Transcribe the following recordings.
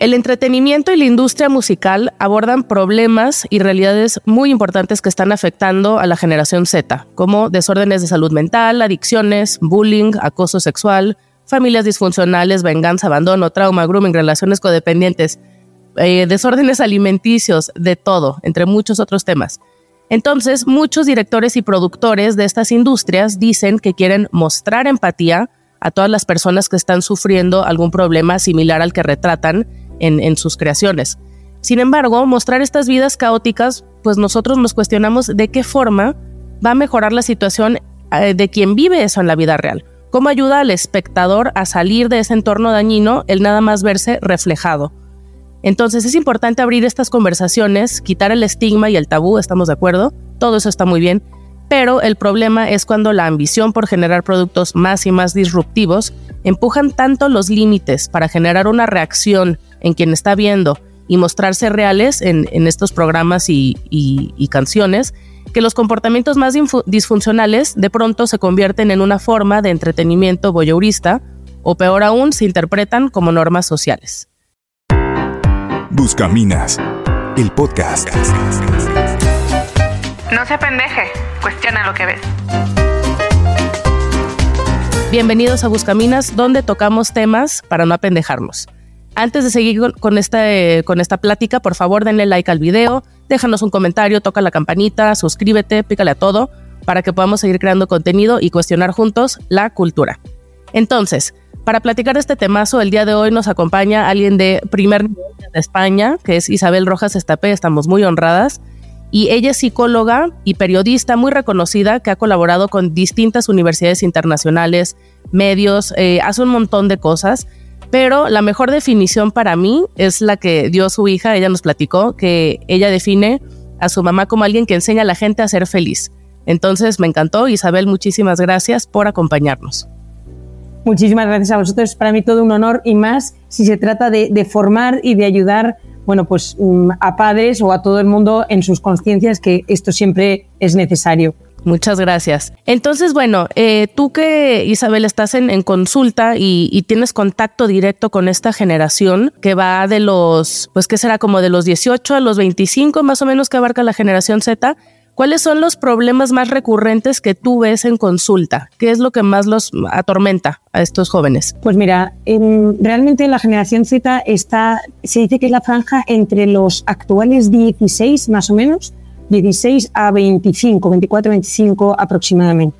El entretenimiento y la industria musical abordan problemas y realidades muy importantes que están afectando a la generación Z, como desórdenes de salud mental, adicciones, bullying, acoso sexual, familias disfuncionales, venganza, abandono, trauma, grooming, relaciones codependientes, eh, desórdenes alimenticios, de todo, entre muchos otros temas. Entonces, muchos directores y productores de estas industrias dicen que quieren mostrar empatía a todas las personas que están sufriendo algún problema similar al que retratan en, sus creaciones. Sin embargo, mostrar estas vidas caóticas, pues nosotros nos cuestionamos de qué forma va a mejorar la situación eh, de quien vive eso en la vida real. ¿Cómo ayuda al espectador a salir de ese entorno dañino el nada más verse reflejado? Entonces es importante abrir estas conversaciones, quitar el estigma y el tabú, ¿estamos de acuerdo? Todo eso está muy bien, pero el problema es cuando la ambición por generar productos más y más disruptivos empujan tanto los límites para generar una reacción en quien está viendo y mostrarse reales en, estos programas y, y, canciones, que los comportamientos más disfuncionales de pronto se convierten en una forma de entretenimiento voyeurista o peor aún se interpretan como normas sociales. Buscaminas, el podcast. No se pendeje, cuestiona lo que ves. Bienvenidos a Buscaminas, donde tocamos temas para no apendejarnos. Antes de seguir con esta, eh, con esta plática, por favor denle like al video, déjanos un comentario, toca la campanita, suscríbete, pícale a todo para que podamos seguir creando contenido y cuestionar juntos la cultura. Entonces, para platicar este temazo, el día de hoy nos acompaña alguien de primer nivel de España, que es Isabel Rojas Estapé, estamos muy honradas. Y ella es psicóloga y periodista muy reconocida que ha colaborado con distintas universidades internacionales, medios, eh, hace un montón de cosas. Pero la mejor definición para mí es la que dio su hija, ella nos platicó, que ella define a su mamá como alguien que enseña a la gente a ser feliz. Entonces me encantó, Isabel, muchísimas gracias por acompañarnos. Muchísimas gracias a vosotros. Para mí todo un honor y más si se trata de, formar y de ayudar bueno, pues, mm, a padres o a todo el mundo en sus conciencias, que esto siempre es necesario. Muchas gracias. Entonces, bueno, eh, tú que, Isabel, estás en, consulta y, tienes contacto directo con esta generación que va de los, pues, ¿qué será? Como de los 18 a los 25, más o menos, que abarca la generación Z. ¿Cuáles son los problemas más recurrentes que tú ves en consulta? ¿Qué es lo que más los atormenta a estos jóvenes? Pues mira, realmente la generación Z está, se dice que es la franja entre los actuales 16 más o menos, 16 a 25, 24, 25 aproximadamente.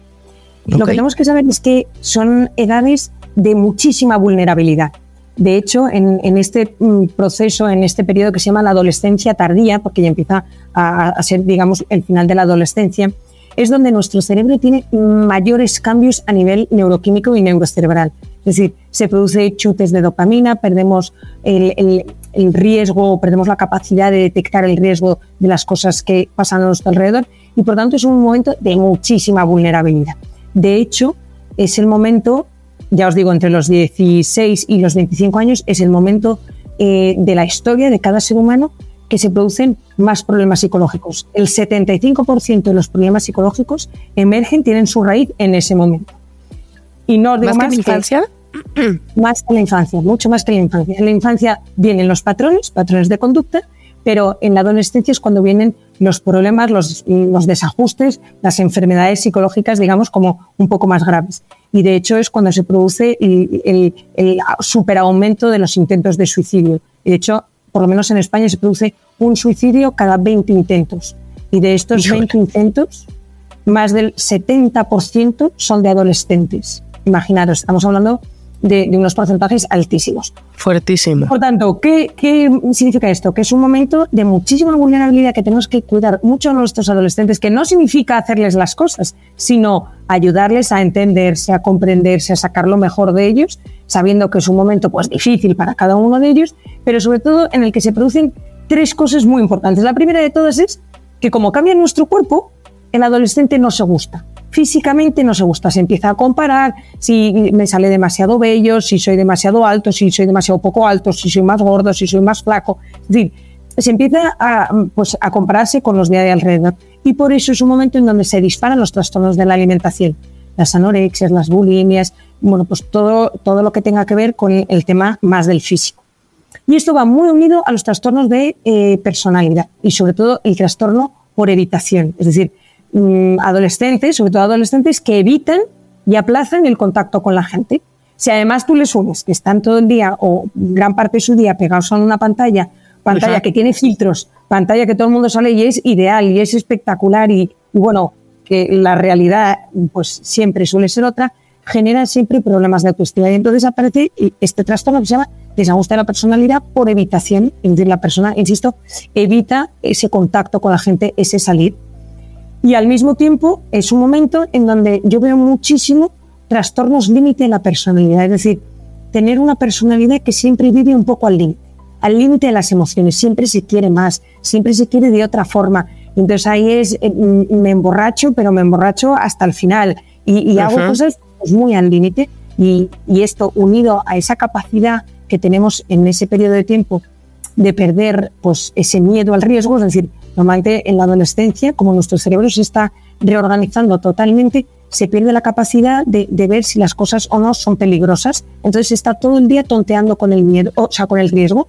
Lo que tenemos que saber es que son edades de muchísima vulnerabilidad. De hecho, en, este mm, proceso, en este periodo que se llama la adolescencia tardía, porque ya empieza a, ser, digamos, el final de la adolescencia, es donde nuestro cerebro tiene mayores cambios a nivel neuroquímico y neurocerebral. Es decir, se produce chutes de dopamina, perdemos el, el, riesgo, perdemos la capacidad de detectar el riesgo de las cosas que pasan a nuestro alrededor y por tanto es un momento de muchísima vulnerabilidad. De hecho, es el momento ya os digo, entre los 16 y los 25 años es el momento eh, de la historia de cada ser humano que se producen más problemas psicológicos. El 75% de los problemas psicológicos emergen, tienen su raíz en ese momento. Y no digo más, que infancia. más que la infancia, mucho más que la infancia. En la infancia vienen los patrones, patrones de conducta, pero en la adolescencia es cuando vienen los problemas, los, los desajustes, las enfermedades psicológicas, digamos, como un poco más graves y de hecho es cuando se produce el, el, superaumento de los intentos de suicidio. de hecho, por lo menos en España se produce un suicidio cada 20 intentos. Y de estos 20 intentos, más del 70% son de adolescentes. Imaginaros, estamos hablando de, unos porcentajes altísimos. Fuertísimo. Por tanto, ¿qué, significa esto? Que es un momento de muchísima vulnerabilidad que tenemos que cuidar mucho a nuestros adolescentes, que no significa hacerles las cosas, sino ayudarles a entenderse, a comprenderse, a sacar lo mejor de ellos sabiendo que es un momento pues difícil para cada uno de ellos, pero sobre todo en el que se producen tres cosas muy importantes. La primera de todas es que como cambia nuestro cuerpo, el adolescente no se gusta. Físicamente no se gusta, se empieza a comparar si me sale demasiado bello, si soy demasiado alto, si soy demasiado poco alto, si soy más gordo, si soy más flaco. Es decir, se empieza a, pues, compararse con los de alrededor. Y por eso es un momento en donde se disparan los trastornos de la alimentación. Las anorexias, las bulimias, bueno, pues todo, todo lo que tenga que ver con el tema más del físico. Y esto va muy unido a los trastornos de eh, personalidad y sobre todo el trastorno por evitación. Es decir, Mm, adolescentes, sobre todo adolescentes, que evitan y aplazan el contacto con la gente. Si además tú les unes que están todo el día o gran parte de su día pegados a una pantalla, pantalla que tiene filtros, pantalla que todo el mundo sale y es ideal y es espectacular y, bueno, que la realidad pues siempre suele ser otra, genera siempre problemas de autoestima. Y entonces aparece este trastorno que se llama desajuste de la personalidad por evitación. Es decir, la persona, insisto, evita ese contacto con la gente, ese salir. Y al mismo tiempo es un momento en donde yo veo muchísimo trastornos límite en la personalidad, es decir, tener una personalidad que siempre vive un poco al límite, al límite de las emociones, siempre se quiere más, siempre se quiere de otra forma. Entonces ahí es, eh, mm, me emborracho, pero me emborracho hasta el final. Y, hago cosas pues, muy al límite. Y, y esto unido a esa capacidad que tenemos en ese periodo de tiempo de perder pues ese miedo al riesgo, es decir, Normalmente en la adolescencia, como nuestro cerebro se está reorganizando totalmente, se pierde la capacidad de, ver si las cosas o no son peligrosas. Entonces está todo el día tonteando con el miedo, o sea, con el riesgo.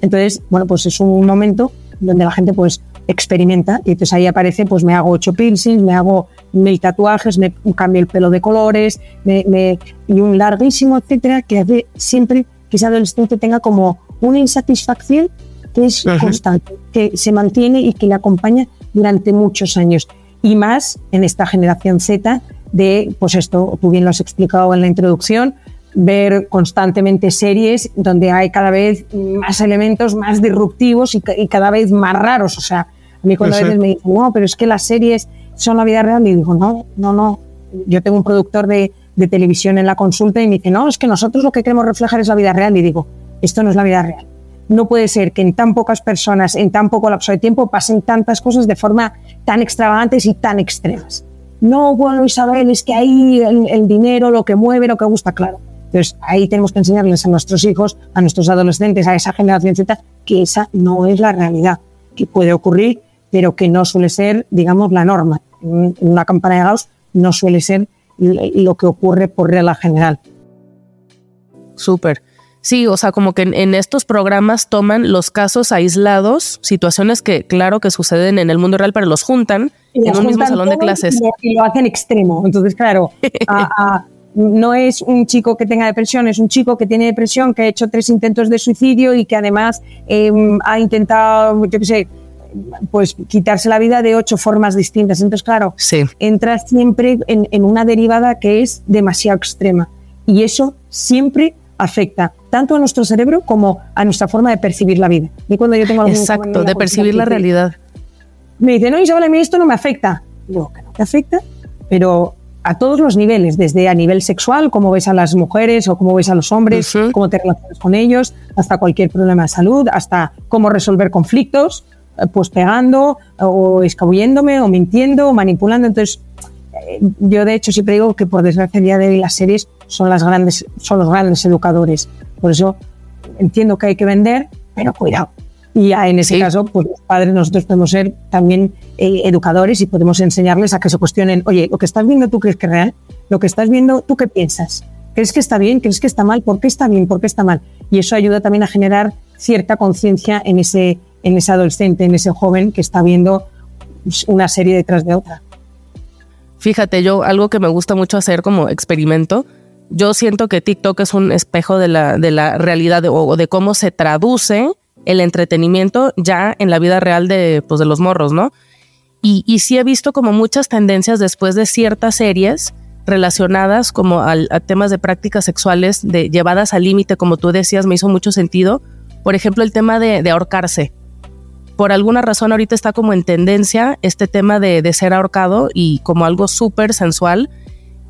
Entonces, bueno, pues es un momento donde la gente pues experimenta y entonces ahí aparece, pues me hago ocho piercings, me hago mil tatuajes, me cambio el pelo de colores, me, y un larguísimo, etcétera, que hace siempre que ese adolescente tenga como una insatisfacción que es constante, que se mantiene y que le acompaña durante muchos años. Y más en esta generación Z de, pues esto, tú bien lo has explicado en la introducción, ver constantemente series donde hay cada vez más elementos más disruptivos y, cada vez más raros. O sea, a mí cuando a veces me dicen, no, pero es que las series son la vida real, y digo, no, no, no. Yo tengo un productor de, de televisión en la consulta y me dice, no, es que nosotros lo que queremos reflejar es la vida real. Y digo, esto no es la vida real no puede ser que en tan pocas personas, en tan poco lapso de tiempo, pasen tantas cosas de forma tan extravagantes y tan extremas. No, bueno, Isabel, es que ahí el, dinero, lo que mueve, lo que gusta, claro. Entonces, ahí tenemos que enseñarles a nuestros hijos, a nuestros adolescentes, a esa generación Z, que esa no es la realidad, que puede ocurrir, pero que no suele ser, digamos, la norma. En una campana de Gauss no suele ser lo que ocurre por regla general. Súper. Sí, o sea, como que en, estos programas toman los casos aislados, situaciones que claro que suceden en el mundo real, pero los juntan en un mismo salón de clases. Y lo, hacen extremo. Entonces, claro, no es un chico que tenga depresión, es un chico que tiene depresión, que ha hecho tres intentos de suicidio y que además em, ha intentado, yo qué sé, pues quitarse la vida de ocho formas distintas. Entonces, claro, entra siempre en, en una derivada que es demasiado extrema. Y eso siempre afecta tanto a nuestro cerebro como a nuestra forma de percibir la vida. Y cuando yo tengo Exacto, de percibir la realidad. Me dice, no, Isabel, a mí esto no me afecta. Digo, que no te afecta, pero a todos los niveles, desde a nivel sexual, cómo ves a las mujeres o cómo ves a los hombres, cómo te relacionas con ellos, hasta cualquier problema de salud, hasta cómo resolver conflictos, eh, pues pegando o escabulléndome o mintiendo o manipulando. Entonces, eh, yo de hecho siempre digo que por desgracia día de las series son, las grandes, son los grandes educadores. Por eso entiendo que hay que vender, pero cuidado. Y en ese caso, pues los padres, nosotros podemos ser también eh, educadores y podemos enseñarles a que se cuestionen, oye, lo que estás viendo tú crees que es real, lo que estás viendo tú qué piensas, crees que está bien, crees que está mal, por qué está bien, por qué está mal. Y eso ayuda también a generar cierta conciencia en ese, en ese adolescente, en ese joven que está viendo una serie detrás de otra. Fíjate, yo algo que me gusta mucho hacer como experimento, yo siento que TikTok es un espejo de la, de la realidad o de cómo se traduce el entretenimiento ya en la vida real de, pues, de los morros, ¿no? Y, y sí he visto como muchas tendencias después de ciertas series relacionadas como a temas de prácticas sexuales de, llevadas al límite, como tú decías, me hizo mucho sentido. Por ejemplo, el tema de, de ahorcarse por alguna razón ahorita está como en tendencia este tema de, ser ahorcado y como algo súper sensual.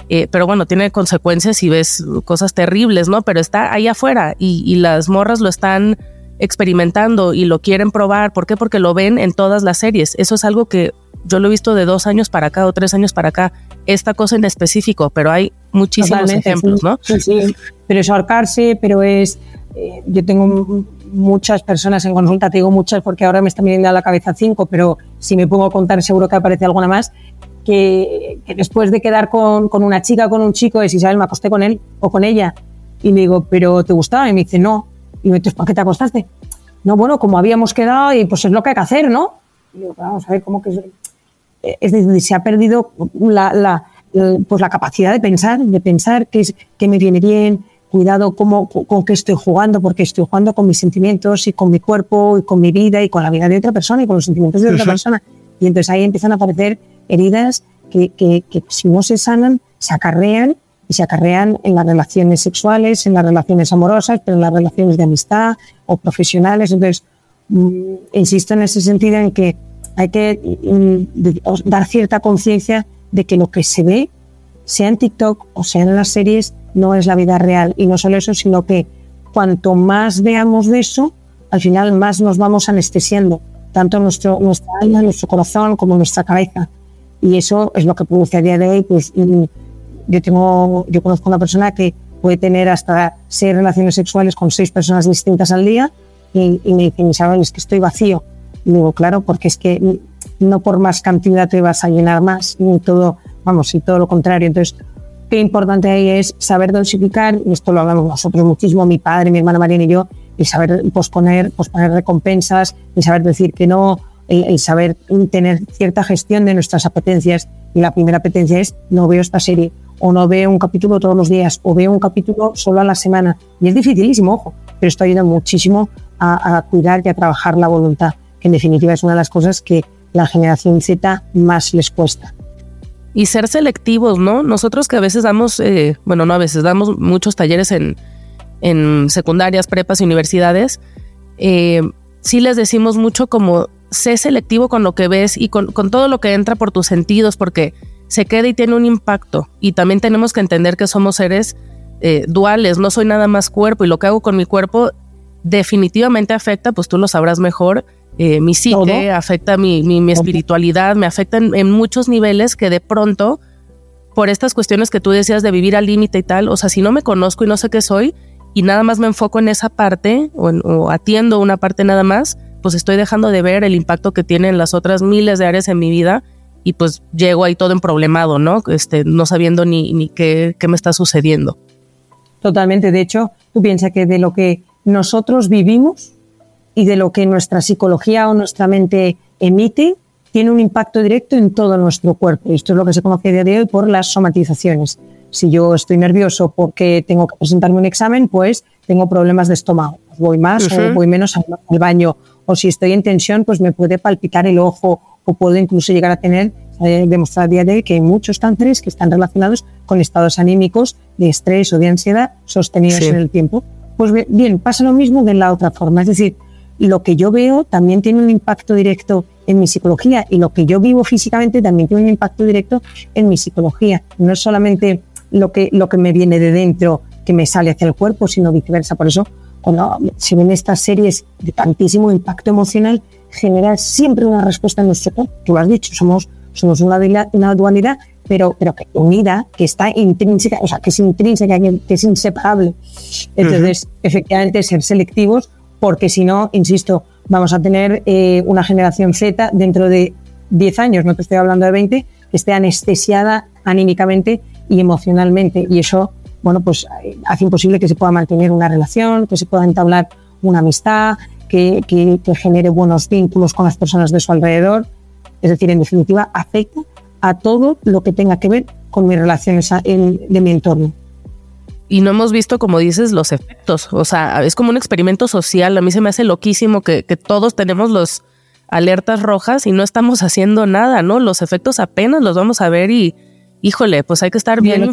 Eh, pero bueno, tiene consecuencias y ves cosas terribles, ¿no? Pero está ahí afuera y, y las morras lo están experimentando y lo quieren probar. ¿Por qué? Porque lo ven en todas las series. Eso es algo que yo lo he visto de dos años para acá o tres años para acá, esta cosa en específico, pero hay muchísimos ejemplos, ¿no? Sí, sí, pero es ahorcarse, pero es... Eh, yo tengo muchas personas en consulta, te digo muchas porque ahora me están viniendo a la cabeza cinco, pero si me pongo a contar seguro que aparece alguna más, que, después de quedar con, con, una chica con un chico es Isabel, me acosté con él o con ella. Y le digo, ¿pero te gustaba? Y me dice, no. Y me dice, ¿para qué te acostaste? No, bueno, como habíamos quedado y pues es lo que hay que hacer, ¿no? Y digo, vamos a ver, ¿cómo que es decir, se ha perdido la, la, pues la capacidad de pensar, de pensar qué, es, qué me viene bien, cuidado cómo, con qué estoy jugando, porque estoy jugando con mis sentimientos y con mi cuerpo y con mi vida y con la vida de otra persona y con los sentimientos de otra persona. Y entonces ahí empiezan a aparecer heridas que, si no se sanan, se acarrean y se acarrean en las relaciones sexuales, en las relaciones amorosas, pero en las relaciones de amistad o profesionales. Entonces, mmm, insisto en ese sentido en que hay que mm, dar cierta conciencia de que lo que se ve, sea en TikTok o sea en las series, no es la vida real. Y no solo eso, sino que cuanto más veamos de eso, al final más nos vamos anestesiando, tanto nuestro, nuestra alma, nuestro corazón como nuestra cabeza. Y eso es lo que produce a día de hoy. Pues, yo, tengo, yo conozco una persona que puede tener hasta seis relaciones sexuales con seis personas distintas al día y, y me dicen, Isabel, es que estoy vacío digo, claro, porque es que no por más cantidad te vas a llenar más, ni todo, vamos, y todo lo contrario. Entonces, qué importante ahí es saber dosificar, y esto lo hablamos nosotros muchísimo, mi padre, mi hermana Mariana y yo, y saber posponer, posponer recompensas, y saber decir que no, el, saber tener cierta gestión de nuestras apetencias. Y la primera apetencia es, no veo esta serie, o no veo un capítulo todos los días, o veo un capítulo solo a la semana. Y es dificilísimo, ojo, pero esto ayuda muchísimo a, a cuidar y a trabajar la voluntad que en definitiva es una de las cosas que la generación Z más les cuesta. Y ser selectivos, ¿no? Nosotros que a veces damos, eh, bueno, no a veces, damos muchos talleres en, en secundarias, prepas y universidades, eh, sí les decimos mucho como sé selectivo con lo que ves y con, con, todo lo que entra por tus sentidos, porque se queda y tiene un impacto. Y también tenemos que entender que somos seres eh, duales, no soy nada más cuerpo y lo que hago con mi cuerpo definitivamente afecta, pues tú lo sabrás mejor, eh, mi psique, afecta mi, mi, mi, espiritualidad, me afecta en, en, muchos niveles que de pronto, por estas cuestiones que tú decías de vivir al límite y tal, o sea, si no me conozco y no sé qué soy y nada más me enfoco en esa parte o, en, o atiendo una parte nada más, pues estoy dejando de ver el impacto que tienen las otras miles de áreas en mi vida y pues llego ahí todo en problemado, ¿no? Este, no sabiendo ni, ni qué, qué me está sucediendo. Totalmente. De hecho, tú piensas que de lo que nosotros vivimos, y de lo que nuestra psicología o nuestra mente emite tiene un impacto directo en todo nuestro cuerpo. Esto es lo que se conoce a día de hoy por las somatizaciones. Si yo estoy nervioso porque tengo que presentarme un examen, pues tengo problemas de estómago. Voy más uh -huh. o voy menos al, baño. O si estoy en tensión, pues me puede palpitar el ojo o puedo incluso llegar a tener, eh, demostrar a día de hoy que hay muchos cánceres que están relacionados con estados anímicos de estrés o de ansiedad sostenidos sí. en el tiempo. Pues bien, pasa lo mismo de la otra forma. Es decir, lo que yo veo también tiene un impacto directo en mi psicología y lo que yo vivo físicamente también tiene un impacto directo en mi psicología. No es solamente lo que, lo que me viene de dentro que me sale hacia el cuerpo, sino viceversa. Por eso, cuando se ven estas series de tantísimo impacto emocional, genera siempre una respuesta en nuestro cuerpo. Tú lo has dicho, somos, somos una, una dualidad, pero, pero que unida, que está intrínseca, o sea, que es intrínseca, que, es inseparable. Entonces, uh -huh. efectivamente, ser selectivos porque si no, insisto, vamos a tener eh, una generación Z dentro de 10 años, no te estoy hablando de 20, que esté anestesiada anímicamente y emocionalmente. Y eso, bueno, pues eh, hace imposible que se pueda mantener una relación, que se pueda entablar una amistad, que, que, que genere buenos vínculos con las personas de su alrededor. Es decir, en definitiva, afecta a todo lo que tenga que ver con mis relaciones de mi entorno y no hemos visto, como dices, los efectos. O sea, es como un experimento social. A mí se me hace loquísimo que, que todos tenemos los alertas rojas y no estamos haciendo nada, ¿no? Los efectos apenas los vamos a ver y, híjole, pues hay que estar bien.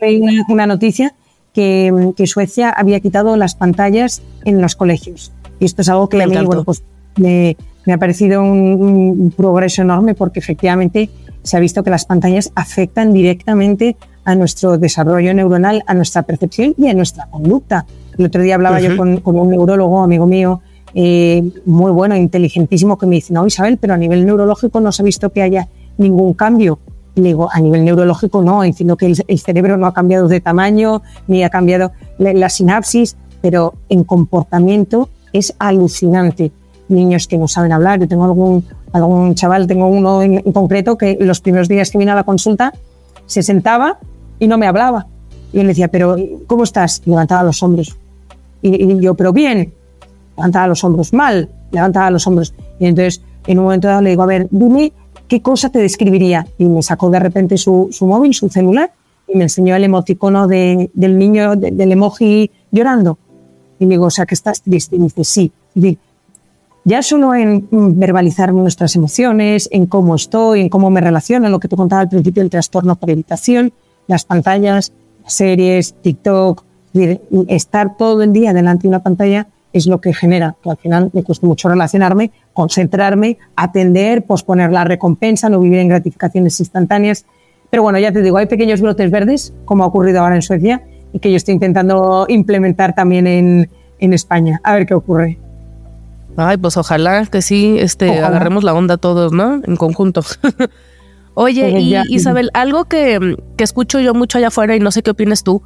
Hay una, una, noticia que, que, Suecia había quitado las pantallas en los colegios. Y esto es algo que me a mí, bueno, pues me, me ha parecido un, un progreso enorme porque efectivamente se ha visto que las pantallas afectan directamente a nuestro desarrollo neuronal, a nuestra percepción y a nuestra conducta. El otro día hablaba yo con, un neurólogo, amigo mío, eh, muy bueno, inteligentísimo, que me dice, no, Isabel, pero a nivel neurológico no se ha visto que haya ningún cambio. Y le digo, a nivel neurológico no, entiendo que el, cerebro no ha cambiado de tamaño, ni ha cambiado la, sinapsis, pero en comportamiento es alucinante. Niños que no saben hablar, yo tengo algún, algún chaval, tengo uno en, concreto que los primeros días que vine a la consulta se sentaba y no me hablaba. Y él decía, pero ¿cómo estás? Y levantaba los hombros. Y, yo, pero bien, levantaba los hombros mal, levantaba los hombros. Y entonces, en un momento dado le digo, a ver, dime qué cosa te describiría. Y me sacó de repente su, su móvil, su celular, y me enseñó el emoticono de, del niño, del emoji llorando. Y digo, o sea, que estás triste. Y dice, sí. Y ya solo en verbalizar nuestras emociones, en cómo estoy, en cómo me relaciono, lo que te contaba al principio, el trastorno por evitación, las pantallas, las series, TikTok, estar todo el día delante de una pantalla es lo que genera que al final me cuesta mucho relacionarme, concentrarme, atender, posponer la recompensa, no vivir en gratificaciones instantáneas. Pero bueno, ya te digo, hay pequeños brotes verdes, como ha ocurrido ahora en Suecia, y que yo estoy intentando implementar también en, en España. A ver qué ocurre. Ay, pues ojalá que sí este, agarremos la onda todos, ¿no? En conjunto. Oye, pues y Isabel, algo que, que, escucho yo mucho allá afuera y no sé qué opinas tú,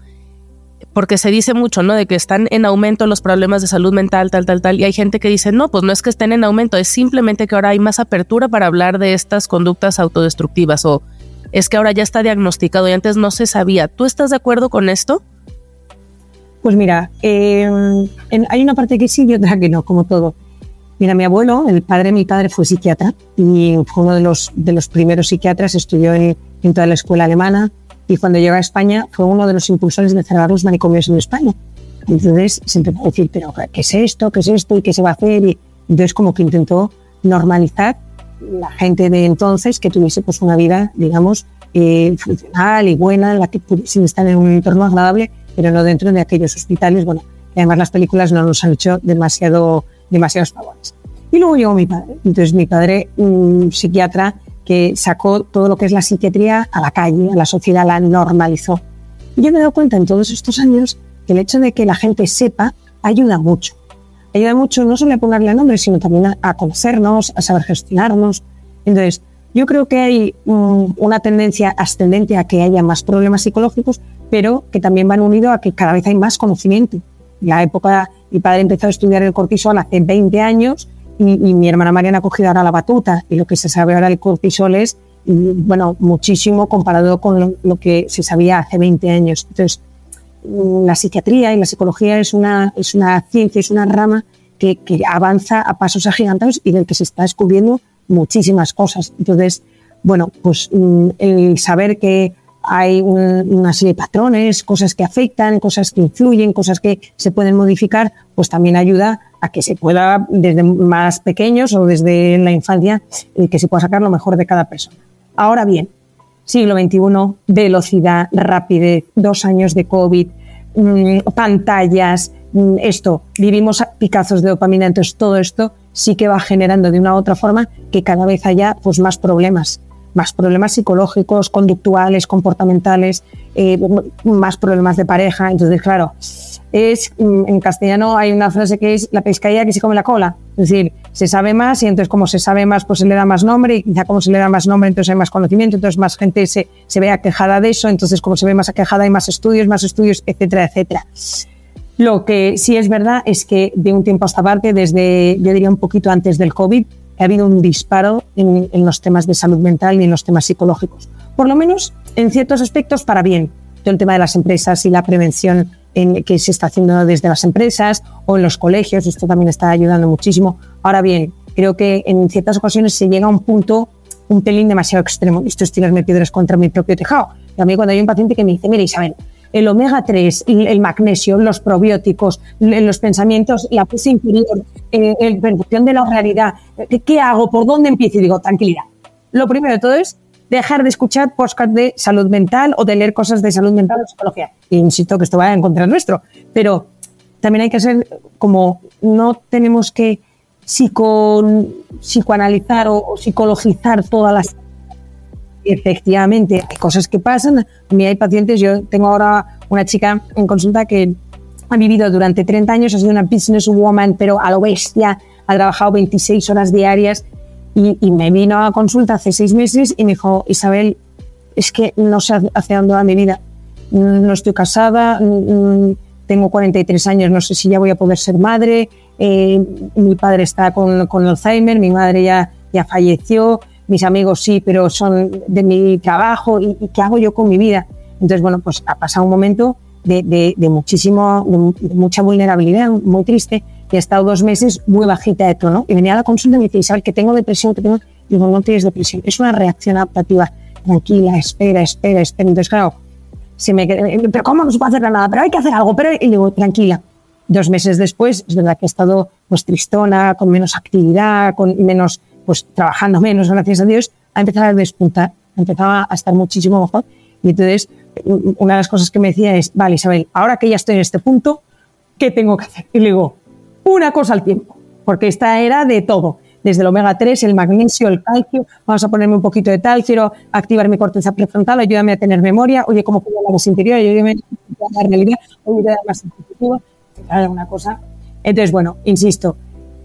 porque se dice mucho, ¿no? De que están en aumento los problemas de salud mental, tal, tal, tal, y hay gente que dice, no, pues no es que estén en aumento, es simplemente que ahora hay más apertura para hablar de estas conductas autodestructivas o es que ahora ya está diagnosticado y antes no se sabía. ¿Tú estás de acuerdo con esto? Pues mira, eh, hay una parte que sí y otra que no, como todo. Mira, mi abuelo, el padre de mi padre, fue psiquiatra y fue uno de los, de los primeros psiquiatras, estudió en, toda la escuela alemana y cuando llegó a España fue uno de los impulsores de cerrar los manicomios en España. Entonces se empezó a decir, pero ¿qué es esto? ¿Qué es esto? ¿Y qué se va a hacer? Y entonces como que intentó normalizar la gente de entonces que tuviese pues una vida, digamos, eh, funcional y buena, en la que pudiesen estar en un entorno agradable, pero no dentro de aquellos hospitales, bueno, y además las películas no nos han hecho demasiado demasiados favores. Y luego llegó mi padre. Entonces mi padre, un psiquiatra que sacó todo lo que es la psiquiatría a la calle, a la sociedad, la normalizó. Y yo me he dado cuenta en todos estos años que el hecho de que la gente sepa ayuda mucho. Ayuda mucho no solo a ponerle nombre, sino también a, conocernos, a saber gestionarnos. Entonces, yo creo que hay una tendencia ascendente a que haya más problemas psicológicos, pero que también van unidos a que cada vez hay más conocimiento. La época mi padre empezó a estudiar el cortisol hace 20 años y, mi hermana Mariana ha cogido ahora la batuta. Y lo que se sabe ahora del cortisol es, mm, bueno, muchísimo comparado con lo, que se sabía hace 20 años. Entonces, mm, la psiquiatría y la psicología es una, es una ciencia, es una rama que, que avanza a pasos agigantados y del que se está descubriendo muchísimas cosas. Entonces, bueno, pues mm, el saber que hay una serie de patrones, cosas que afectan, cosas que influyen, cosas que se pueden modificar, pues también ayuda a que se pueda, desde más pequeños o desde la infancia, eh, que se pueda sacar lo mejor de cada persona. Ahora bien, siglo XXI, velocidad, rapidez, dos años de COVID, mm, pantallas, mm, esto, vivimos picazos de dopamina, entonces todo esto sí que va generando de una u otra forma que cada vez haya pues, más problemas más problemas psicológicos, conductuales, comportamentales, eh, más problemas de pareja. Entonces, claro, es en castellano hay una frase que es la pescadilla que se come la cola. Es decir, se sabe más y entonces como se sabe más, pues se le da más nombre y quizá como se le da más nombre, entonces hay más conocimiento, entonces más gente se, se ve aquejada de eso, entonces como se ve más aquejada hay más estudios, más estudios, etcétera, etcétera. Lo que sí es verdad es que de un tiempo a esta parte, desde yo diría un poquito antes del COVID, ha habido un disparo en, los temas de salud mental y en los temas psicológicos. Por lo menos en ciertos aspectos para bien. Todo el tema de las empresas y la prevención en, que se está haciendo desde las empresas o en los colegios, esto también está ayudando muchísimo. Ahora bien, creo que en ciertas ocasiones se llega a un punto un pelín demasiado extremo. Esto es tirarme piedras contra mi propio tejado. Y a mí cuando hay un paciente que me dice, mira Isabel, el omega 3, el magnesio, los probióticos, los pensamientos, la puse inferior, eh, la percepción de la realidad. ¿Qué, hago? ¿Por dónde empiezo? Y digo, tranquilidad. Lo primero de todo es dejar de escuchar podcast de salud mental o de leer cosas de salud mental o psicología. insisto que esto va en contra nuestro, pero también hay que ser como no tenemos que psico, psicoanalizar o, psicologizar todas las efectivamente hay cosas que pasan. A mí hay pacientes, yo tengo ahora una chica en consulta que ha vivido durante 30 años, ha sido una businesswoman, pero a lo bestia, ha trabajado 26 horas diarias y, y, me vino a consulta hace seis meses y me dijo, Isabel, es que no sé hacia dónde va mi vida. No estoy casada, tengo 43 años, no sé si ya voy a poder ser madre, eh, mi padre está con, con, Alzheimer, mi madre ya, ya falleció, mis amigos sí, pero son de mi trabajo y, ¿qué hago yo con mi vida? Entonces, bueno, pues ha pasado un momento de, de, muchísimo, mucha vulnerabilidad, muy triste, y he estado dos meses muy bajita de tono. Y venía a la consulta y me dice, Isabel, que tengo depresión, que tengo... Y digo, no tienes depresión, es una reacción adaptativa. Tranquila, espera, espera, espera. Entonces, claro, se me pero ¿cómo no se puede hacer nada? Pero hay que hacer algo. Pero, y digo, tranquila, Dos meses después, es verdad que he estado pues tristona, con menos actividad, con menos, pues trabajando menos, gracias a Dios, ha empezado a despuntar, ha empezado a estar muchísimo mejor. Y entonces, una de las cosas que me decía es, vale, Isabel, ahora que ya estoy en este punto, ¿qué tengo que hacer? Y le digo, una cosa al tiempo, porque esta era de todo desde el omega 3, el magnesio, el calcio, vamos a ponerme un poquito de tal, quiero activar mi corteza prefrontal, ayúdame a tener memoria, oye, cómo puedo la voz interior, ayúdame a la realidad, oye, más intuitivo, alguna cosa. Entonces, bueno, insisto,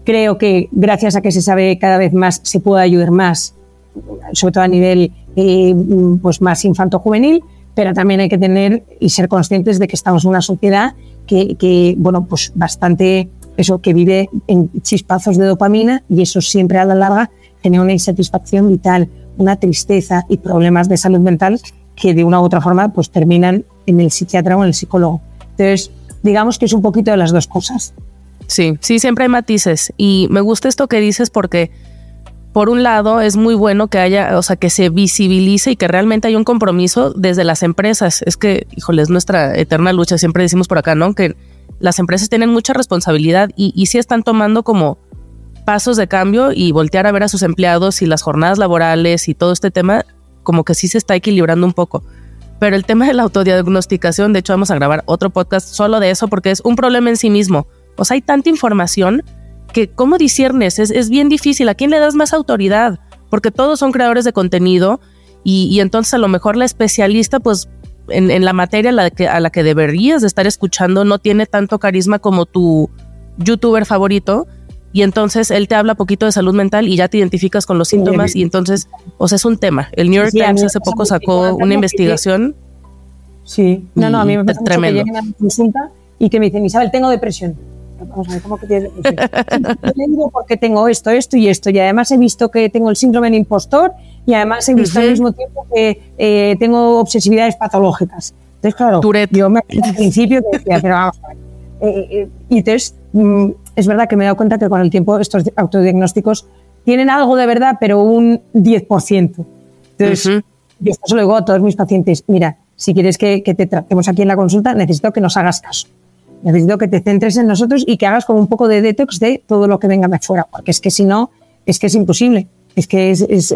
creo que gracias a que se sabe cada vez más, se puede ayudar más, sobre todo a nivel eh, pues más infanto-juvenil, pero también hay que tener y ser conscientes de que estamos en una sociedad que, que, bueno, pues bastante, eso, que vive en chispazos de dopamina y eso siempre a la larga genera una insatisfacción vital, una tristeza y problemas de salud mental que de una u otra forma pues terminan en el psiquiatra o en el psicólogo. Entonces, digamos que es un poquito de las dos cosas. Sí, sí, siempre hay matices. Y me gusta esto que dices porque, por un lado, es muy bueno que haya, o sea, que se visibilice y que realmente haya un compromiso desde las empresas. Es que, híjole, es nuestra eterna lucha, siempre decimos por acá, ¿no? Que las empresas tienen mucha responsabilidad y, y sí están tomando como pasos de cambio y voltear a ver a sus empleados y las jornadas laborales y todo este tema, como que sí se está equilibrando un poco. Pero el tema de la autodiagnosticación, de hecho vamos a grabar otro podcast solo de eso porque es un problema en sí mismo. O sea, hay tanta información que ¿cómo disiernes? Es, es bien difícil. ¿A quién le das más autoridad? Porque todos son creadores de contenido y, y entonces a lo mejor la especialista, pues en, en la materia a la, que, a la que deberías de estar escuchando no tiene tanto carisma como tu youtuber favorito y entonces él te habla poquito de salud mental y ya te identificas con los síntomas y entonces, o sea, es un tema. El New York sí, Times hace poco sacó una investigación. Sí, no, no, a mí me parece tremendo. que lleguen a consulta y que me dicen, Isabel, tengo depresión. Vamos a ver, ¿cómo que tienes porque tengo esto, esto y esto. Y además he visto que tengo el síndrome de impostor y además he visto uh -huh. al mismo tiempo que eh, tengo obsesividades patológicas. Entonces, claro, Tourette. yo me, al principio decía, pero vamos a ver. Eh, eh, y entonces, mm, es verdad que me he dado cuenta que con el tiempo estos autodiagnósticos tienen algo de verdad, pero un 10%. Entonces, uh -huh. yo esto se lo digo a todos mis pacientes, mira, si quieres que, que, te tratemos aquí en la consulta, necesito que nos hagas caso. Necesito que te centres en nosotros y que hagas como un poco de detox de todo lo que venga de afuera, porque es que si no, es que es imposible. Es que es, es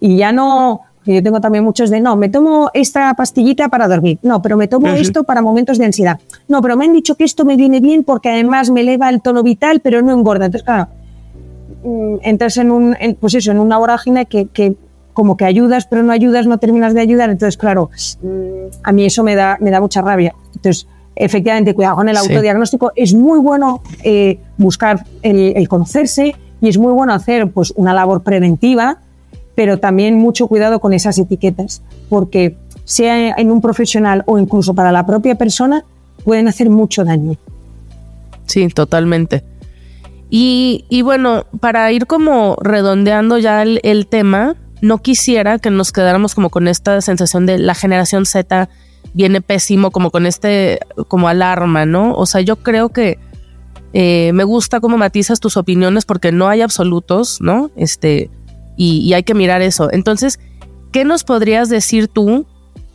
y ya no, yo tengo también muchos de, no, me tomo esta pastillita para dormir, no, pero me tomo uh -huh. esto para momentos de ansiedad. No, pero me han dicho que esto me viene bien porque además me eleva el tono vital, pero no engorda. Entonces, claro, mm, entras en un, en, pues eso, en una vorágine que, que como que ayudas, pero no ayudas, no terminas de ayudar. Entonces, claro, a mí eso me da, me da mucha rabia. Entonces, efectivamente, cuidado con el autodiagnóstico. Sí. Es muy bueno eh, buscar el, el, conocerse y es muy bueno hacer pues, una labor preventiva, pero también mucho cuidado con esas etiquetas, porque sea en un profesional o incluso para la propia persona, pueden hacer mucho daño. Sí, totalmente. Y, y bueno, para ir como redondeando ya el, el tema, no quisiera que nos quedáramos como con esta sensación de la generación Z viene pésimo, como con este, como alarma, ¿no? O sea, yo creo que eh, me gusta cómo matizas tus opiniones porque no hay absolutos, ¿no? Este, y, hay que mirar eso. Entonces, ¿qué nos podrías decir tú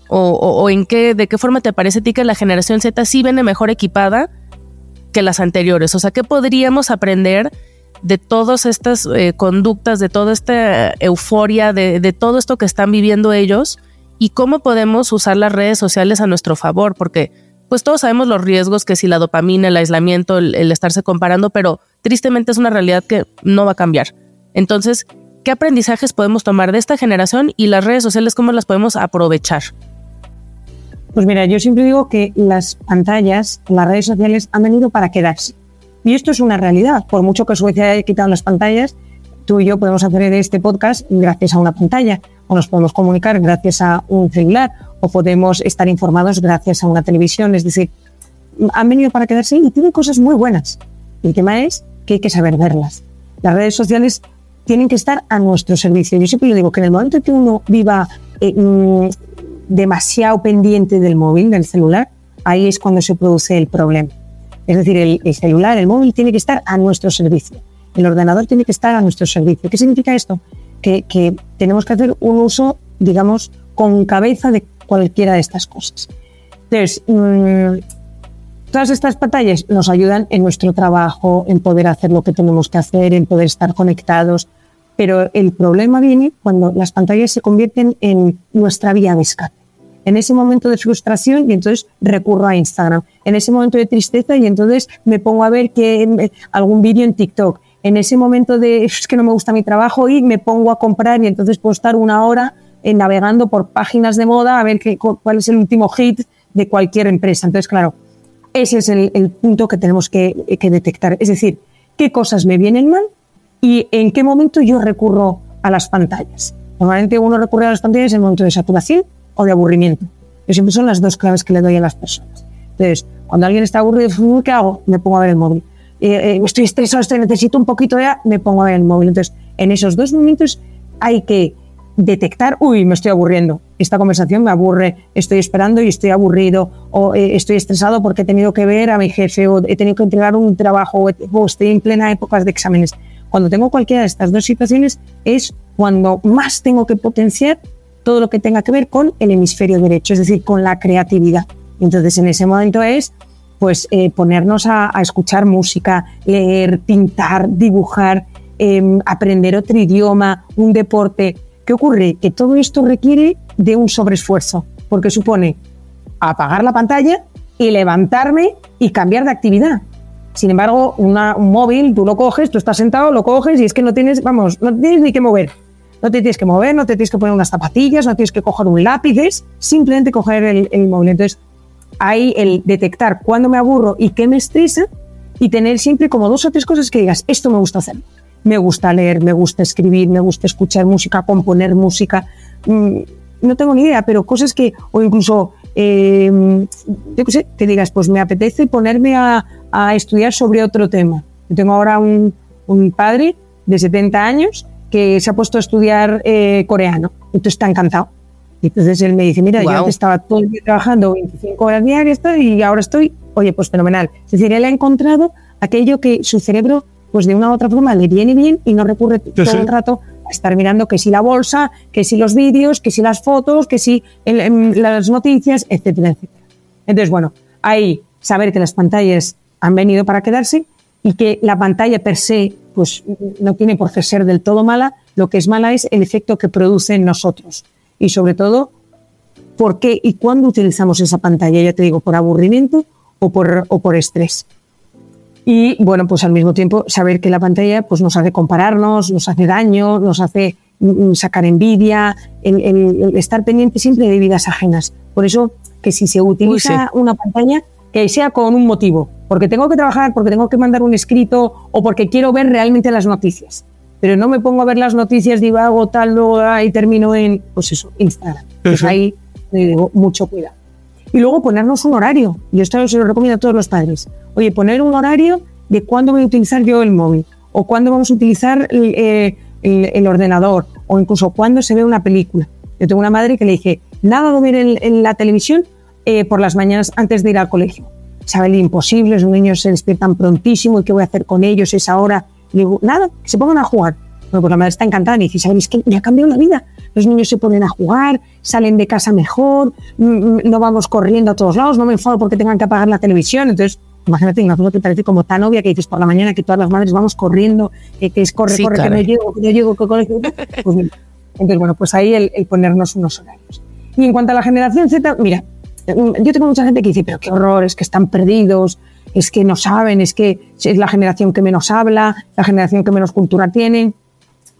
o, o, en qué, de qué forma te parece a ti que la generación Z sí viene mejor equipada que las anteriores? O sea, ¿qué podríamos aprender de todas estas eh, conductas, de toda esta euforia, de, de todo esto que están viviendo ellos? Y cómo podemos usar las redes sociales a nuestro favor, porque pues todos sabemos los riesgos que si la dopamina, el aislamiento, el, el, estarse comparando, pero tristemente es una realidad que no va a cambiar. Entonces, ¿Qué aprendizajes podemos tomar de esta generación y las redes sociales, cómo las podemos aprovechar? Pues mira, yo siempre digo que las pantallas, las redes sociales han venido para quedarse. Y esto es una realidad. Por mucho que Suecia haya quitado las pantallas, tú y yo podemos hacer este podcast gracias a una pantalla, o nos podemos comunicar gracias a un celular, o podemos estar informados gracias a una televisión. Es decir, han venido para quedarse y tienen cosas muy buenas. El tema es que hay que saber verlas. Las redes sociales tienen que estar a nuestro servicio. Yo siempre digo que en el momento en que uno viva eh, mm, demasiado pendiente del móvil, del celular, ahí es cuando se produce el problema. Es decir, el, celular, el móvil tiene que estar a nuestro servicio. El ordenador tiene que estar a nuestro servicio. ¿Qué significa esto? Que, tenemos que hacer un uso, digamos, con cabeza de cualquiera de estas cosas. Entonces, mm, todas estas pantallas nos ayudan en nuestro trabajo, en poder hacer lo que tenemos que hacer, en poder estar conectados. Pero el problema viene cuando las pantallas se convierten en nuestra vía de escape en ese momento de frustración y entonces recurro a Instagram, en ese momento de tristeza y entonces me pongo a ver que, algún vídeo en TikTok, en ese momento de que no me gusta mi trabajo y me pongo a comprar y entonces puedo estar una hora eh, navegando por páginas de moda a ver qué, cuál es el último hit de cualquier empresa. Entonces, claro, ese es el, punto que tenemos que, que detectar. Es decir, qué cosas me vienen mal y en qué momento yo recurro a las pantallas. Normalmente uno recurre a las pantallas en el momento de saturación, o de aburrimiento. Yo siempre son las dos claves que le doy a las personas. Entonces, cuando alguien está aburrido, ¿qué hago? Me pongo a ver el móvil. Eh, eh, estoy estresado, estoy, necesito un poquito de... Me pongo ver el móvil. Entonces, en esos dos momentos hay que detectar, uy, me estoy aburriendo, esta conversación me aburre, estoy esperando y estoy aburrido, o eh, estoy estresado porque he tenido que ver a mi jefe, o he tenido que entregar un trabajo, o estoy en plena época de exámenes. Cuando tengo cualquiera de estas dos situaciones es cuando más tengo que potenciar todo lo que tenga que ver con el hemisferio derecho, es decir, con la creatividad. Entonces, en ese momento es pues eh, ponernos a, escuchar música, leer, pintar, dibujar, em, aprender otro idioma, un deporte. ¿Qué ocurre? Que todo esto requiere de un sobreesfuerzo, porque supone apagar la pantalla y levantarme y cambiar de actividad. Sin embargo, un móvil, tú lo coges, tú estás sentado, lo coges y es que no tienes, vamos, no tienes ni que mover. No te tienes que mover, no te tienes que poner unas zapatillas, no tienes que coger un lápiz, simplemente coger el, móvil. Entonces, ahí el detectar cuándo me aburro y qué me estresa y tener siempre como dos o tres cosas que digas, esto me gusta hacer. Me gusta leer, me gusta escribir, me gusta escuchar música, componer música. Mm, no tengo ni idea, pero cosas que, o incluso, eh, yo qué sé, que digas, pues me apetece ponerme a, estudiar sobre otro tema. Yo tengo ahora un, un padre de 70 años que se ha puesto a estudiar eh, coreano. Entonces está encantado. Y entonces él me dice, mira, yo antes estaba todo el día trabajando 25 horas diarias y ahora estoy, oye, pues fenomenal. Es decir, él ha encontrado aquello que su cerebro, pues de una u otra forma, le viene bien y no recurre todo el rato a estar mirando que si la bolsa, que si los vídeos, que si las fotos, que si las noticias, etcétera, etcétera. Entonces, bueno, ahí saber que las pantallas han venido para quedarse y que la pantalla per se pues no tiene por qué ser del todo mala, lo que es mala es el efecto que produce en nosotros y sobre todo por qué y cuándo utilizamos esa pantalla, ya te digo, por aburrimiento o por, o por estrés. Y bueno, pues al mismo tiempo saber que la pantalla pues nos hace compararnos, nos hace daño, nos hace mm, sacar envidia, el, estar pendiente siempre de vidas ajenas. Por eso que si se utiliza una pantalla, que sea con un motivo, porque tengo que trabajar, porque tengo que mandar un escrito o porque quiero ver realmente las noticias. Pero no me pongo a ver las noticias, divago, tal, luego y termino en, pues eso, Instagram. Pues ahí le digo, mucho cuidado. Y luego ponernos un horario. Yo esto se lo recomiendo a todos los padres. Oye, poner un horario de cuándo voy a utilizar yo el móvil o cuándo vamos a utilizar el, eh, el, ordenador o incluso cuándo se ve una película. Yo tengo una madre que le dije, nada de ver en la televisión eh, por las mañanas antes de ir al colegio. Sabe el imposible, los niños se despiertan prontísimo y qué voy a hacer con ellos esa hora. Le digo, nada, que se pongan a jugar. Bueno, pues la madre está encantada y dice, ¿sabes que me ha cambiado la vida? Los niños se ponen a jugar, salen de casa mejor, mm, mm, no vamos corriendo a todos lados, no me enfado porque tengan que apagar la televisión. Entonces, imagínate, una te parece como tan obvia que dices por la mañana que todas las madres vamos corriendo, que, es corre, corre, que no llego, que no llego, que colegio. Pues entonces, bueno, pues ahí el, el ponernos unos horarios. Y en cuanto a la generación Z, mira, yo tengo mucha gente que dice, pero qué horror, es que están perdidos, es que no saben, es que es la generación que menos habla, la generación que menos cultura tiene.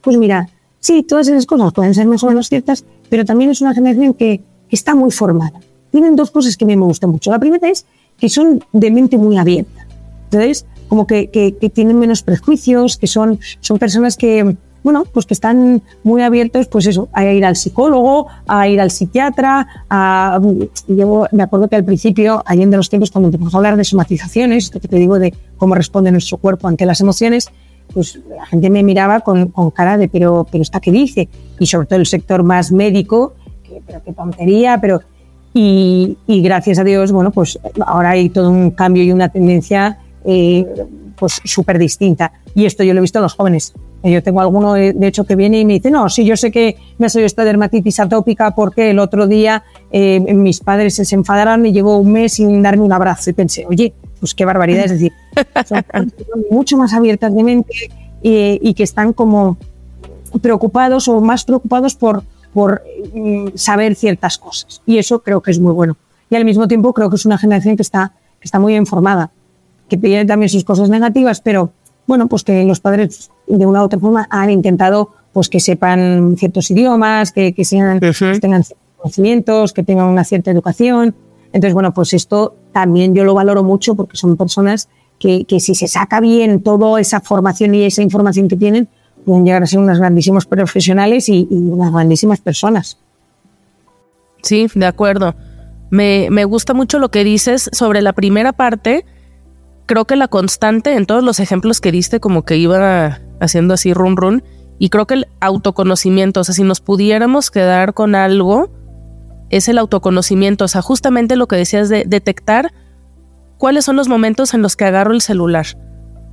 Pues mira, sí, todas esas cosas pueden ser más o menos ciertas, pero también es una generación que, está muy formada. Tienen dos cosas que a mí me gustan mucho. La primera es que son de mente muy abierta. Entonces, como que, que, tienen menos prejuicios, que son, son personas que, bueno, pues que están muy abiertos, pues eso, a ir al psicólogo, a ir al psiquiatra, a, llevo, me acuerdo que al principio, allí en de los tiempos, cuando empezamos a hablar de somatizaciones, esto que te digo de cómo responde nuestro cuerpo ante las emociones, pues la gente me miraba con, con cara de, pero, pero ¿esta qué dice? Y sobre todo el sector más médico, que, pero qué tontería, pero... Y, y, gracias a Dios, bueno, pues ahora hay todo un cambio y una tendencia eh, pues súper distinta. Y esto yo lo he visto en los jóvenes. Yo tengo alguno, de hecho, que viene y me dice, no, sí, yo sé que me ha salido esta dermatitis atópica porque el otro día eh, mis padres se enfadaron y llevo un mes sin darme un abrazo. Y pensé, oye, pues qué barbaridad. Es decir, son mucho más abiertas de mente y, que están como preocupados o más preocupados por, por mm, saber ciertas cosas. Y eso creo que es muy bueno. Y al mismo tiempo creo que es una generación que está, que está muy informada, que tiene también sus cosas negativas, pero bueno, pues que los padres de una u otra forma han intentado pues que sepan ciertos idiomas, que, que, sean, que tengan conocimientos, que tengan una cierta educación. Entonces, bueno, pues esto también yo lo valoro mucho porque son personas que, que si se saca bien toda esa formación y esa información que tienen, pueden llegar a ser unas grandísimos profesionales y, unas grandísimas personas. Sí, de acuerdo. Me, me gusta mucho lo que dices sobre la primera parte, creo que la constante en todos los ejemplos que diste, como que iba haciendo así run run, y creo que el autoconocimiento, o sea, si nos pudiéramos quedar con algo, es el autoconocimiento, o sea, justamente lo que decías de detectar cuáles son los momentos en los que agarro el celular,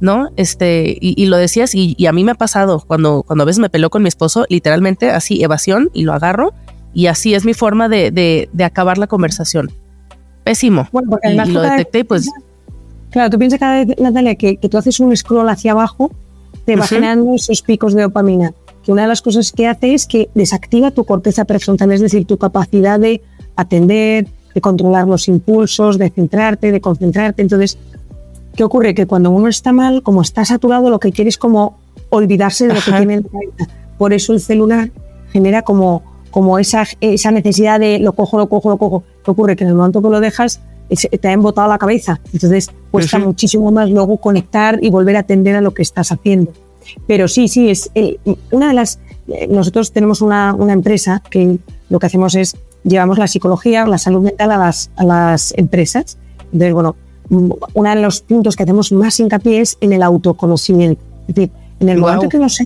¿no? Este, y, lo decías, y, a mí me ha pasado, cuando, cuando a veces me peleo con mi esposo, literalmente así, evasión, y lo agarro, y así es mi forma de, de, acabar la conversación. Pésimo. Bueno, y, lo detecté, pues Claro, tú piensas cada vez, Natalia, que, que tú haces un scroll hacia abajo, te va generando esos picos de dopamina. Que una de las cosas que hace es que desactiva tu corteza prefrontal, es decir, tu capacidad de atender, de controlar los impulsos, de centrarte, de concentrarte. Entonces, ¿qué ocurre? Que cuando uno está mal, como está saturado, lo que quiere es como olvidarse de lo que tiene en la cabeza. Por eso el celular genera como, como esa, esa necesidad de lo cojo, lo cojo, lo cojo. ¿Qué ocurre? Que en el momento que lo dejas, te ha embotado la cabeza. Entonces cuesta muchísimo más luego conectar y volver a atender a lo que estás haciendo. Pero sí, sí, es una de las. Eh, nosotros tenemos una, una, empresa que lo que hacemos es llevamos la psicología, la salud mental a las, a las empresas. Entonces, bueno, uno de los puntos que hacemos más hincapié es en el autoconocimiento. Es decir, en el momento que nos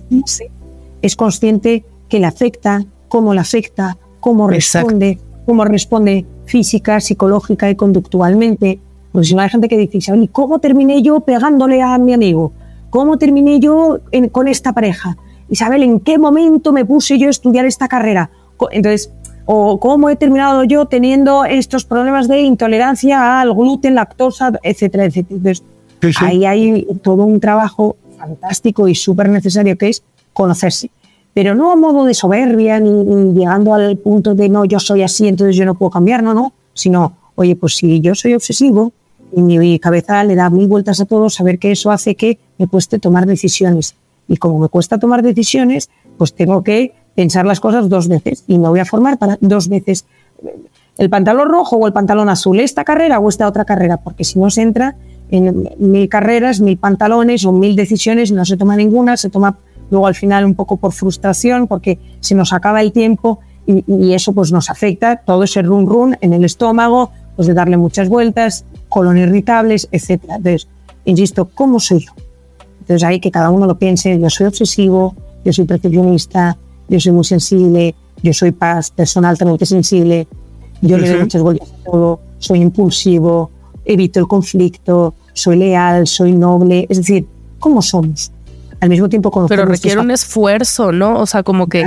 es consciente que le afecta, cómo le afecta, cómo responde, cómo responde física, psicológica y conductualmente. Porque si no hay gente que dice, ¿y cómo terminé yo pegándole a mi amigo? ¿Cómo terminé yo con esta pareja? Isabel, ¿en qué momento me puse yo a estudiar esta carrera? Entonces, o cómo he terminado yo teniendo estos problemas de intolerancia al gluten, lactosa, etcétera, etcétera. Entonces, ahí hay todo un trabajo fantástico y súper necesario que es conocerse pero no a modo de soberbia ni, llegando al punto de no, yo soy así, entonces yo no puedo cambiar, no, no, sino, oye, pues si yo soy obsesivo y mi cabeza le da mil vueltas a todo, saber que eso hace que me cueste tomar decisiones. Y como me cuesta tomar decisiones, pues tengo que pensar las cosas dos veces y me voy a formar para dos veces. El pantalón rojo o el pantalón azul, esta carrera o esta otra carrera, porque si no se entra en mil carreras, mil pantalones o mil decisiones, no se toma ninguna, se toma luego al final un poco por frustración, porque se nos acaba el tiempo y, eso pues nos afecta, todo ese run run en el estómago, pues de darle muchas vueltas, colon irritables, etc. Entonces, insisto, ¿cómo soy yo? Entonces ahí que cada uno lo piense, yo soy obsesivo, yo soy perfeccionista, yo soy muy sensible, yo soy paz, persona altamente sensible, yo le doy muchas vueltas a todo, soy impulsivo, evito el conflicto, soy leal, soy noble, es decir, ¿cómo somos? Al mismo tiempo Pero requiere un esfuerzo, ¿no? O sea, como que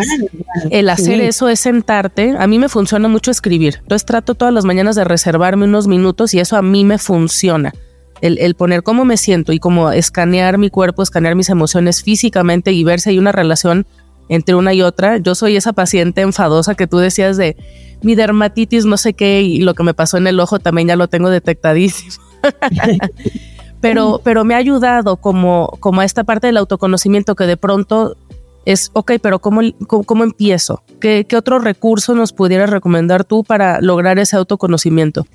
el hacer eso es sentarte. A mí me funciona mucho escribir. Entonces trato todas las mañanas de reservarme unos minutos y eso a mí me funciona. El, poner cómo me siento y como escanear mi cuerpo, escanear mis emociones físicamente y ver si hay una relación entre una y otra. Yo soy esa paciente enfadosa que tú decías de mi dermatitis, no sé qué, y lo que me pasó en el ojo también ya lo tengo detectadísimo. pero, pero me ha ayudado como, como a esta parte del autoconocimiento que de pronto es, ok, pero ¿cómo, cómo, empiezo? ¿Qué, ¿Qué otro recurso nos pudieras recomendar tú para lograr ese autoconocimiento?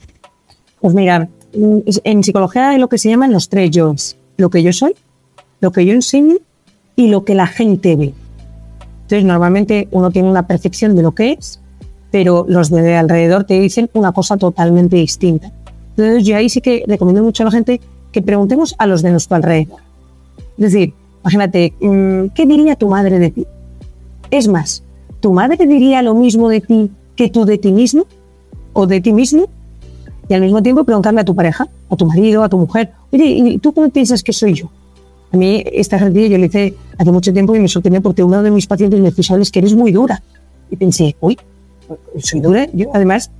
Pues mira, en psicología hay lo que se llaman los tres yo. Lo que yo soy, lo que yo enseño y lo que la gente ve. Entonces, normalmente uno tiene una percepción de lo que es, pero los de alrededor te dicen una cosa totalmente distinta. Entonces, yo ahí sí que recomiendo mucho a la gente que preguntemos a los de nuestro alrededor. Es decir, imagínate, mm, ¿qué diría tu madre de ti? Es más, ¿tu madre diría lo mismo de ti que tú de ti mismo o de ti mismo? Y al mismo tiempo preguntarle a tu pareja, a tu marido, a tu mujer, oye, ¿y tú cómo piensas que soy yo? A mí esta ejercicio yo lo hice hace mucho tiempo y me sorprendió porque uno de mis pacientes me dijo, sabes que eres muy dura. Y pensé, uy, soy dura. Yo además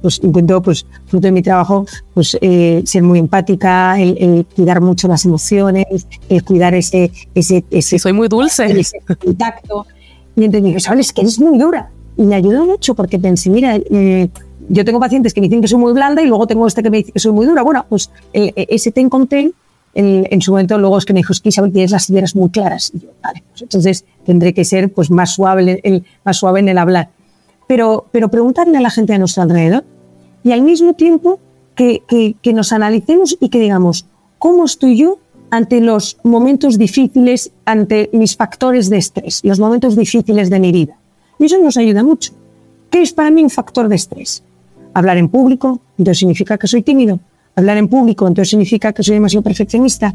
pues intento, pues, fruto de mi trabajo, pues eh, ser muy empática, el, cuidar mucho las emociones, el cuidar ese, ese, ese soy muy dulce, ese contacto. Y entonces me dijo, sabes que eres muy dura. Y me ayudó mucho porque pensé, mira, eh, yo tengo pacientes que me dicen que soy muy blanda y luego tengo este que me dice que soy muy dura. Bueno, pues e, ese ten con ten, en, su momento luego es que me dijo, es que Isabel tienes las ideas muy claras. Y yo, vale, pues entonces tendré que ser pues más suave, el, más suave en el hablar pero, pero preguntarle a la gente a nuestro alrededor y al mismo tiempo que, que, nos analicemos y que digamos, ¿cómo estoy yo ante los momentos difíciles, ante mis factores de estrés, los momentos difíciles de mi vida? Y eso nos ayuda mucho. ¿Qué es para mí un factor de estrés? Hablar en público, entonces significa que soy tímido. Hablar en público, entonces significa que soy demasiado perfeccionista.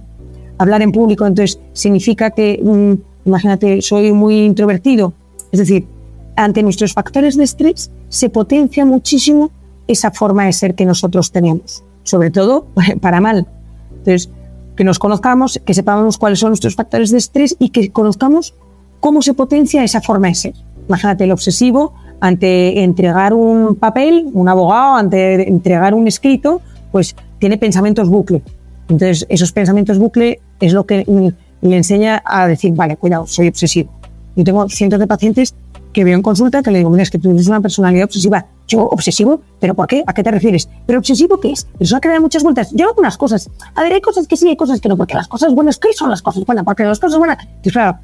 Hablar en público, entonces significa que, mm, imagínate, soy muy introvertido. Es decir, ante nuestros factores de estrés se potencia muchísimo esa forma de ser que nosotros tenemos, sobre todo para mal. Entonces, que nos conozcamos, que sepamos cuáles son nuestros factores de estrés y que conozcamos cómo se potencia esa forma de ser. Imagínate el obsesivo ante entregar un papel, un abogado, ante entregar un escrito, pues tiene pensamientos bucle. Entonces, esos pensamientos bucle es lo que le enseña a decir, vale, cuidado, soy obsesivo. Yo tengo cientos de pacientes que veo en consulta que le digo, mira, es que tú tienes una personalidad obsesiva. Yo, obsesivo, ¿pero por qué? ¿A qué te refieres? ¿Pero obsesivo qué es? Persona que da muchas vueltas. Yo hago unas cosas. A ver, hay cosas que sí, hay cosas que no, porque las cosas buenas, ¿qué son las cosas buenas? Porque las cosas buenas. Entonces, claro,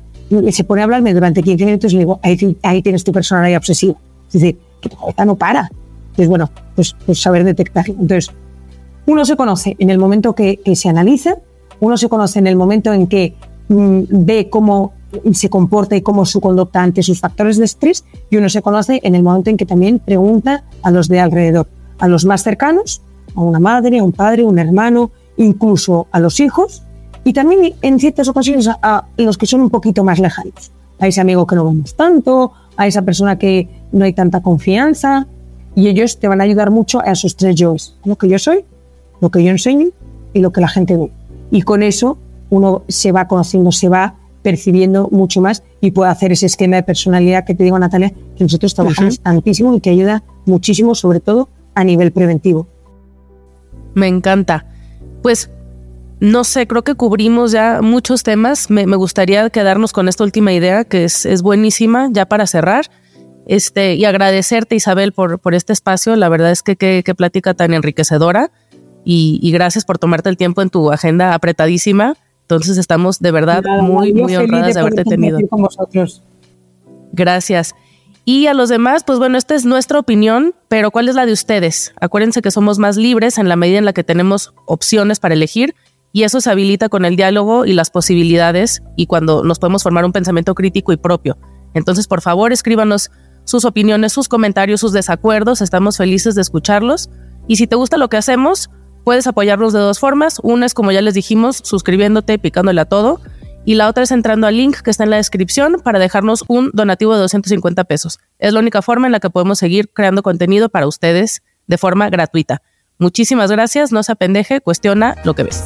se pone a hablarme durante 15 minutos y le digo, ahí, ahí tienes tu personalidad obsesiva. Es decir, que tu cabeza no para. Entonces, bueno, pues, pues saber detectar. Entonces, uno se conoce en el momento que, que se analiza, uno se conoce en el momento en que mm, ve cómo se comporta y cómo su conducta ante sus factores de estrés y uno se conoce en el momento en que también pregunta a los de alrededor, a los más cercanos, a una madre, a un padre, a un hermano, incluso a los hijos y también en ciertas ocasiones a, los que son un poquito más lejanos, a ese amigo que no vemos tanto, a esa persona que no hay tanta confianza y ellos te van a ayudar mucho a esos tres yoes, lo que yo soy, lo que yo enseño y lo que la gente ve. Y con eso uno se va conociendo, se va percibiendo mucho más y puede hacer ese esquema de personalidad que te digo, Natalia, que nosotros trabajamos tantísimo y que ayuda muchísimo, sobre todo a nivel preventivo. Me encanta. Pues no sé, creo que cubrimos ya muchos temas. Me, gustaría quedarnos con esta última idea que es, es, buenísima ya para cerrar. Este, y agradecerte, Isabel, por, por este espacio. La verdad es que qué plática tan enriquecedora. Y, y, gracias por tomarte el tiempo en tu agenda apretadísima entonces estamos de verdad muy, muy honradas de, haberte tenido. Con vosotros. Gracias. Y a los demás, pues bueno, esta es nuestra opinión, pero ¿cuál es la de ustedes? Acuérdense que somos más libres en la medida en la que tenemos opciones para elegir y eso se habilita con el diálogo y las posibilidades y cuando nos podemos formar un pensamiento crítico y propio. Entonces, por favor, escríbanos sus opiniones, sus comentarios, sus desacuerdos, estamos felices de escucharlos. Y si te gusta lo que hacemos, Puedes apoyarnos de dos formas. Una es, como ya les dijimos, suscribiéndote, picándole a todo. Y la otra es entrando al link que está en la descripción para dejarnos un donativo de 250 pesos. Es la única forma en la que podemos seguir creando contenido para ustedes de forma gratuita. Muchísimas gracias, no se apendeje, cuestiona lo que ves.